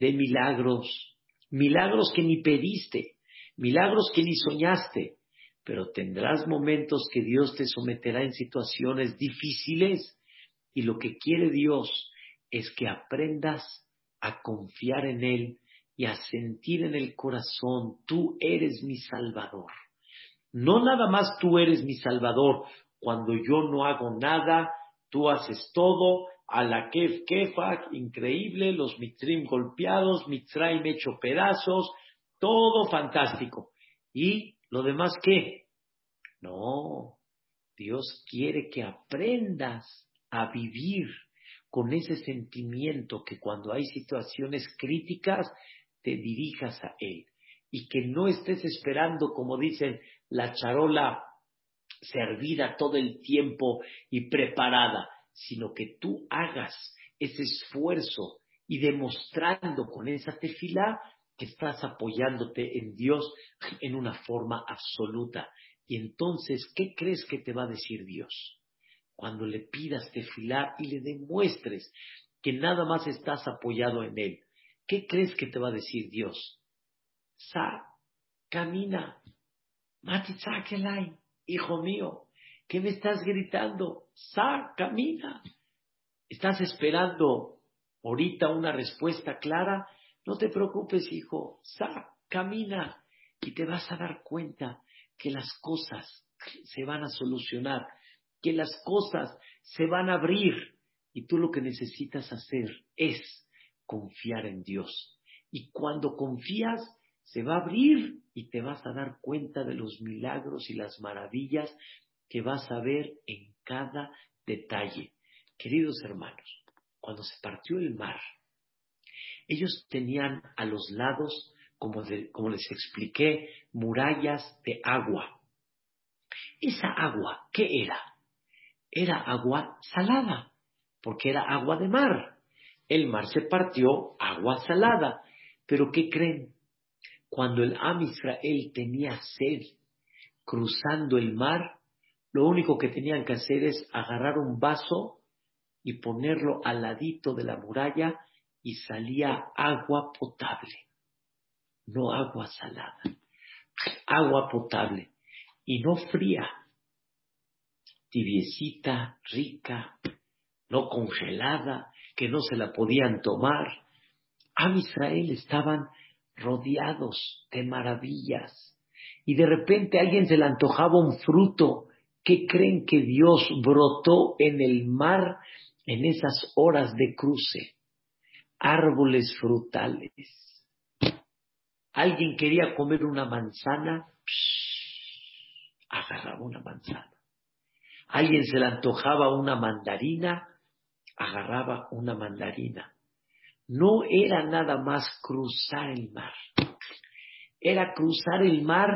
S1: de milagros, milagros que ni pediste, milagros que ni soñaste, pero tendrás momentos que Dios te someterá en situaciones difíciles y lo que quiere Dios es que aprendas a confiar en Él y a sentir en el corazón, tú eres mi Salvador. No nada más tú eres mi Salvador, cuando yo no hago nada, tú haces todo, a la kef kefak, increíble, los mitrim golpeados, mitraim hecho pedazos, todo fantástico. Y lo demás, ¿qué? No, Dios quiere que aprendas a vivir con ese sentimiento que cuando hay situaciones críticas te dirijas a Él y que no estés esperando, como dicen, la charola servida todo el tiempo y preparada, sino que tú hagas ese esfuerzo y demostrando con esa tefila que estás apoyándote en Dios en una forma absoluta. Y entonces, ¿qué crees que te va a decir Dios? Cuando le pidas tefilá y le demuestres que nada más estás apoyado en Él, ¿qué crees que te va a decir Dios? Sa, camina, matitzakelai, hijo mío, ¿qué me estás gritando? Sa, camina. ¿Estás esperando ahorita una respuesta clara? No te preocupes, hijo. Sa, camina y te vas a dar cuenta que las cosas se van a solucionar, que las cosas se van a abrir y tú lo que necesitas hacer es confiar en Dios. Y cuando confías, se va a abrir y te vas a dar cuenta de los milagros y las maravillas que vas a ver en cada detalle. Queridos hermanos, cuando se partió el mar, ellos tenían a los lados, como, como les expliqué, murallas de agua. Esa agua, ¿qué era? Era agua salada, porque era agua de mar. El mar se partió, agua salada. Pero ¿qué creen? Cuando el Am Israel tenía sed cruzando el mar, lo único que tenían que hacer es agarrar un vaso y ponerlo al ladito de la muralla y salía agua potable, no agua salada agua potable y no fría, tibiecita, rica, no congelada, que no se la podían tomar. A Israel estaban rodeados de maravillas y de repente a alguien se le antojaba un fruto que creen que Dios brotó en el mar en esas horas de cruce. Árboles frutales Alguien quería comer una manzana, agarraba una manzana. Alguien se le antojaba una mandarina, agarraba una mandarina. No era nada más cruzar el mar. Era cruzar el mar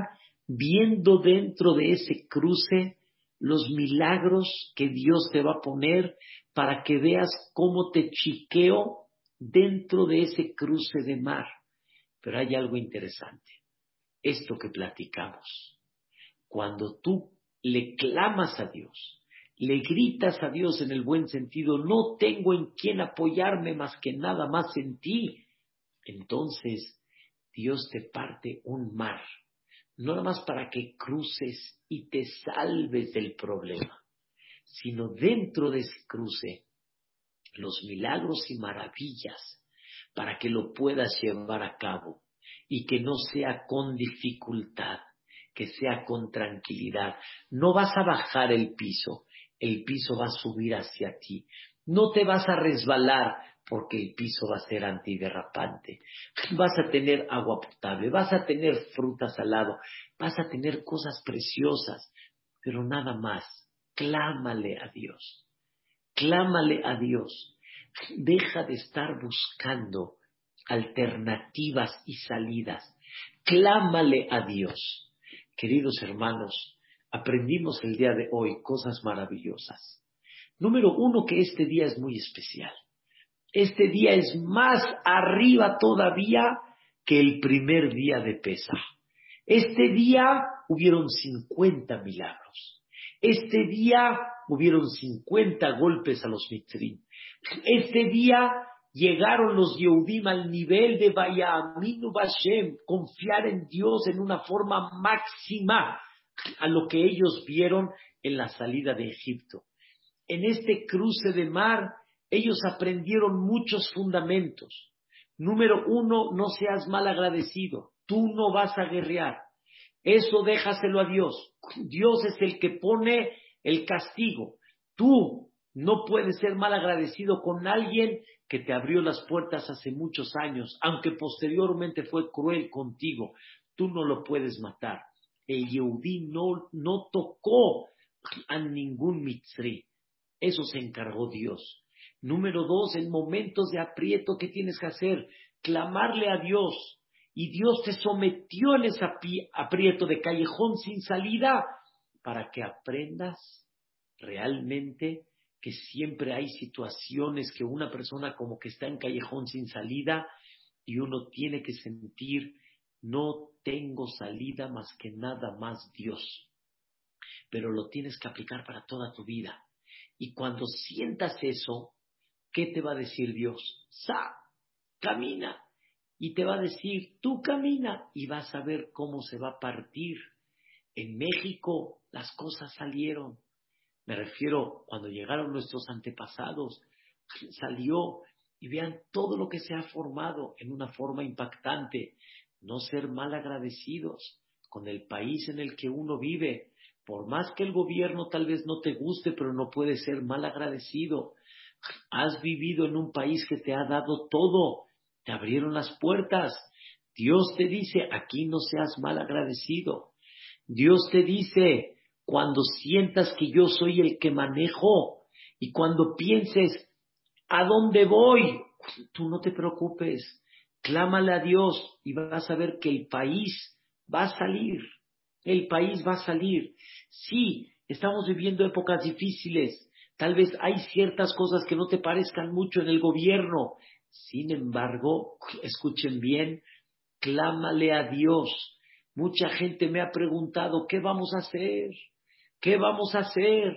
S1: viendo dentro de ese cruce los milagros que Dios te va a poner para que veas cómo te chiqueo dentro de ese cruce de mar. Pero hay algo interesante. Esto que platicamos. Cuando tú le clamas a Dios, le gritas a Dios en el buen sentido, no tengo en quién apoyarme más que nada más en ti, entonces Dios te parte un mar, no nada más para que cruces y te salves del problema, sino dentro de ese cruce, los milagros y maravillas para que lo puedas llevar a cabo y que no sea con dificultad, que sea con tranquilidad. No vas a bajar el piso, el piso va a subir hacia ti. No te vas a resbalar porque el piso va a ser antiderrapante. Vas a tener agua potable, vas a tener frutas al lado, vas a tener cosas preciosas, pero nada más. Clámale a Dios. Clámale a Dios. Deja de estar buscando alternativas y salidas. Clámale a Dios. Queridos hermanos, aprendimos el día de hoy cosas maravillosas. Número uno, que este día es muy especial. Este día es más arriba todavía que el primer día de Pesa. Este día hubieron 50 milagros. Este día hubieron 50 golpes a los mitrim. Este día llegaron los Yehudim al nivel de Bayaminu Bashem, confiar en Dios en una forma máxima a lo que ellos vieron en la salida de Egipto. En este cruce de mar, ellos aprendieron muchos fundamentos. Número uno, no seas mal agradecido. Tú no vas a guerrear. Eso déjaselo a Dios. Dios es el que pone el castigo. Tú no puedes ser mal agradecido con alguien que te abrió las puertas hace muchos años, aunque posteriormente fue cruel contigo. Tú no lo puedes matar. El Yehudí no, no tocó a ningún mitzri. Eso se encargó Dios. Número dos, en momentos de aprieto, ¿qué tienes que hacer? Clamarle a Dios. Y Dios te sometió en ese aprieto de callejón sin salida para que aprendas realmente que siempre hay situaciones que una persona como que está en callejón sin salida y uno tiene que sentir, no tengo salida más que nada más Dios. Pero lo tienes que aplicar para toda tu vida. Y cuando sientas eso, ¿qué te va a decir Dios? Sa, camina. Y te va a decir, tú camina y vas a ver cómo se va a partir. En México las cosas salieron. Me refiero cuando llegaron nuestros antepasados, salió y vean todo lo que se ha formado en una forma impactante. No ser mal agradecidos con el país en el que uno vive. Por más que el gobierno tal vez no te guste, pero no puede ser mal agradecido. Has vivido en un país que te ha dado todo, te abrieron las puertas. Dios te dice, aquí no seas mal agradecido. Dios te dice, cuando sientas que yo soy el que manejo y cuando pienses, ¿a dónde voy? Tú no te preocupes, clámale a Dios y vas a ver que el país va a salir, el país va a salir. Sí, estamos viviendo épocas difíciles, Tal vez hay ciertas cosas que no te parezcan mucho en el gobierno. Sin embargo, escuchen bien, clámale a Dios. Mucha gente me ha preguntado, ¿qué vamos a hacer? ¿Qué vamos a hacer?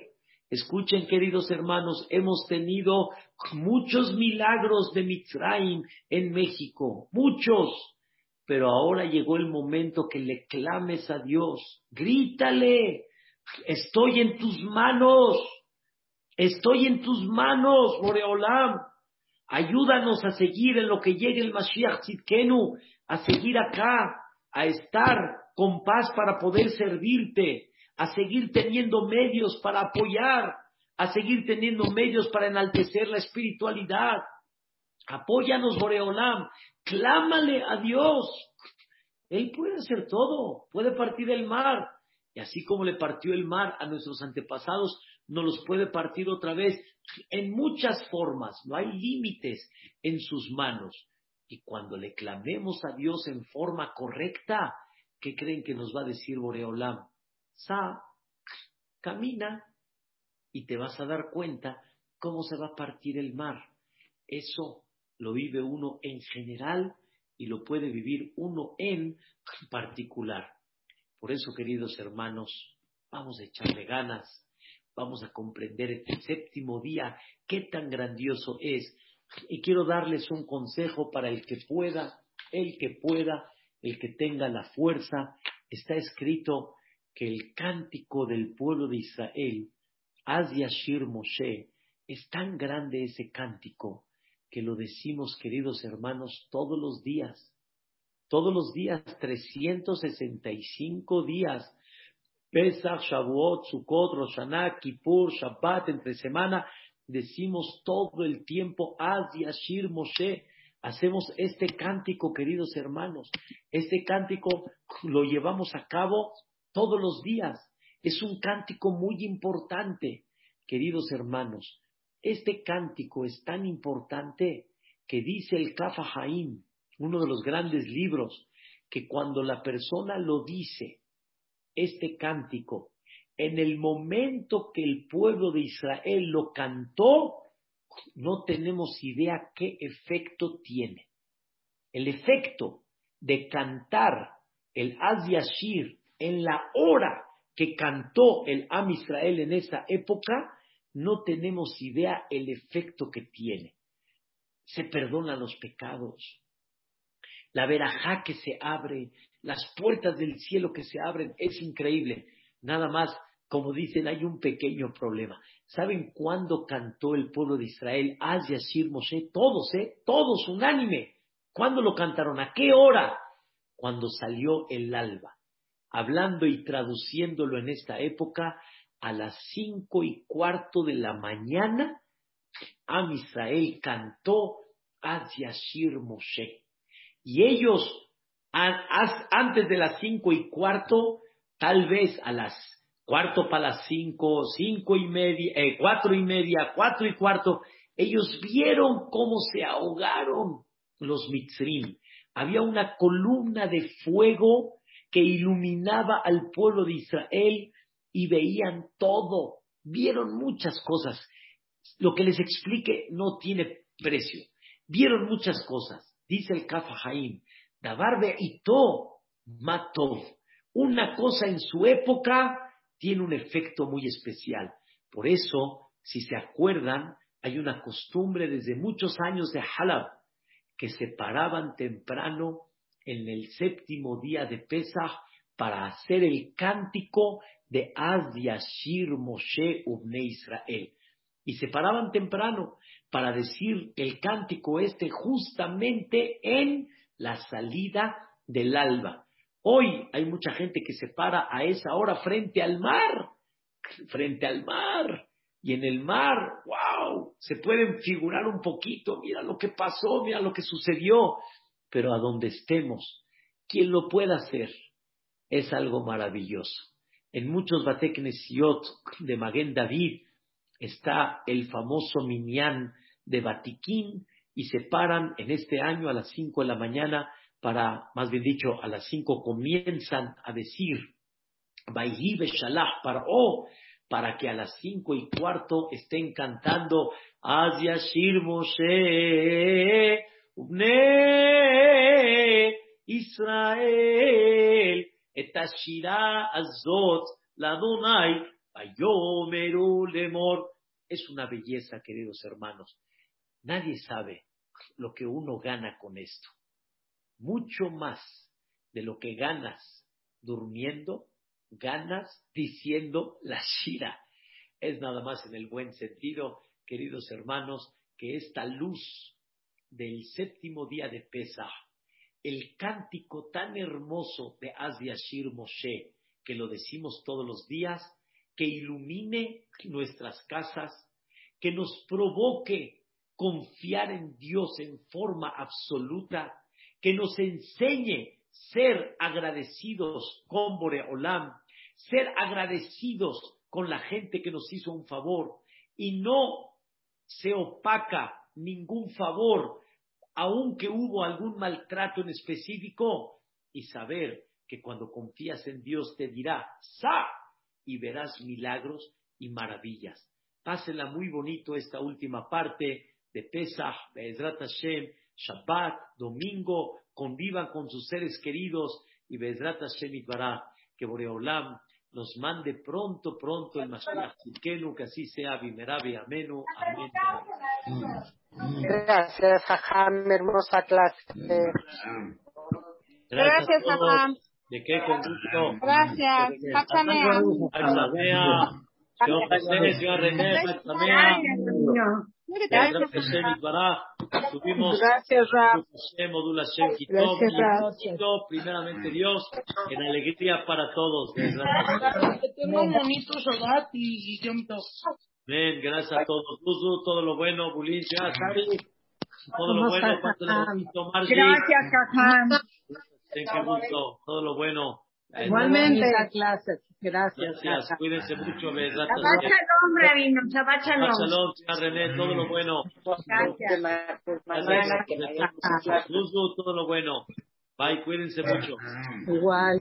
S1: Escuchen, queridos hermanos, hemos tenido muchos milagros de Mitzrayim en México, muchos. Pero ahora llegó el momento que le clames a Dios. Grítale, estoy en tus manos. Estoy en tus manos, Boreolam. Ayúdanos a seguir en lo que llegue el Mashiach Tzidkenu, a seguir acá, a estar con paz para poder servirte, a seguir teniendo medios para apoyar, a seguir teniendo medios para enaltecer la espiritualidad. Apóyanos, Boreolam. Clámale a Dios. Él puede hacer todo, puede partir el mar. Y así como le partió el mar a nuestros antepasados, no los puede partir otra vez en muchas formas, no hay límites en sus manos. Y cuando le clamemos a Dios en forma correcta, ¿qué creen que nos va a decir Boreolam? Sa, camina y te vas a dar cuenta cómo se va a partir el mar. Eso lo vive uno en general y lo puede vivir uno en particular. Por eso, queridos hermanos, vamos a echarle ganas vamos a comprender este séptimo día qué tan grandioso es. Y quiero darles un consejo para el que pueda, el que pueda, el que tenga la fuerza. Está escrito que el cántico del pueblo de Israel Az Yashir Moshe, es tan grande ese cántico que lo decimos, queridos hermanos, todos los días. Todos los días, 365 días. Pesach, Shavuot, Sukkot, Roshaná, Kippur, Shabbat, entre semana, decimos todo el tiempo, Az Yashir Moshe. Hacemos este cántico, queridos hermanos. Este cántico lo llevamos a cabo todos los días. Es un cántico muy importante, queridos hermanos. Este cántico es tan importante que dice el Kafa Haim, uno de los grandes libros, que cuando la persona lo dice, este cántico, en el momento que el pueblo de Israel lo cantó, no tenemos idea qué efecto tiene. El efecto de cantar el Az Yashir en la hora que cantó el Am Israel en esa época, no tenemos idea el efecto que tiene. Se perdonan los pecados. La verajá que se abre, las puertas del cielo que se abren, es increíble. Nada más, como dicen, hay un pequeño problema. ¿Saben cuándo cantó el pueblo de Israel? Az Yashir Moshe, todos, ¿eh? Todos, unánime. ¿Cuándo lo cantaron? ¿A qué hora? Cuando salió el alba hablando y traduciéndolo en esta época, a las cinco y cuarto de la mañana, Am Israel cantó Az Yashir Moshe. Y ellos, antes de las cinco y cuarto, tal vez a las cuarto para las cinco, cinco y media, eh, cuatro y media, cuatro y cuarto, ellos vieron cómo se ahogaron los mitzrim. Había una columna de fuego que iluminaba al pueblo de Israel y veían todo, vieron muchas cosas. Lo que les explique no tiene precio. Vieron muchas cosas. Dice el Kafa Haim, Dabarbe to mató. Una cosa en su época tiene un efecto muy especial. Por eso, si se acuerdan, hay una costumbre desde muchos años de Halab que se paraban temprano en el séptimo día de Pesach para hacer el cántico de Az Yashir Moshe Ubne Israel. Y se paraban temprano para decir el cántico este justamente en la salida del alba. Hoy hay mucha gente que se para a esa hora frente al mar, frente al mar. Y en el mar, wow, se pueden figurar un poquito, mira lo que pasó, mira lo que sucedió pero a donde estemos, quien lo pueda hacer, es algo maravilloso. En muchos Bateknesiot de Maguen David está el famoso Minyan de Batiquín y se paran en este año a las cinco de la mañana para, más bien dicho, a las cinco comienzan a decir para oh, para que a las cinco y cuarto estén cantando Asia Shir Moshe Israel, azot, lemor. Es una belleza, queridos hermanos. Nadie sabe lo que uno gana con esto. Mucho más de lo que ganas durmiendo, ganas diciendo la shira. Es nada más en el buen sentido, queridos hermanos, que esta luz del séptimo día de Pesach, el cántico tan hermoso de Az Yashir Moshe, que lo decimos todos los días, que ilumine nuestras casas, que nos provoque confiar en Dios en forma absoluta, que nos enseñe ser agradecidos con Boreolam, ser agradecidos con la gente que nos hizo un favor y no se opaca ningún favor, aunque hubo algún maltrato en específico, y saber que cuando confías en Dios te dirá, ¡sa! y verás milagros y maravillas. Pásenla muy bonito esta última parte de Pesach, Bezrat Hashem, Shabbat, domingo, convivan con sus seres queridos y Bezrat Hashem Itbará, que Boreolam nos mande pronto, pronto el Mashiach que así sea, Bimerabe, Amenu, Amén.
S2: Gracias, Jajam, hermosa clase.
S3: Gracias, Jajam. ¿De qué con gusto?
S2: Gracias.
S3: Hasta
S1: señor René, Subimos primeramente Dios, en alegría para todos.
S4: Que tenga un bonito Shabbat y Yom Tov.
S1: Amén, gracias a todos. Todo lo bueno, Bulín, ya, Sari, todo lo bueno.
S5: Gracias,
S1: gusto, todo lo bueno.
S5: Igualmente.
S2: clases. Gracias.
S1: Gracias, cuídense mucho.
S5: Shabbat Shalom, Rabino. Shabbat Shalom.
S1: René, todo lo bueno.
S5: Gracias.
S1: Gracias. Todo lo bueno. Bye, cuídense mucho.
S2: Igual.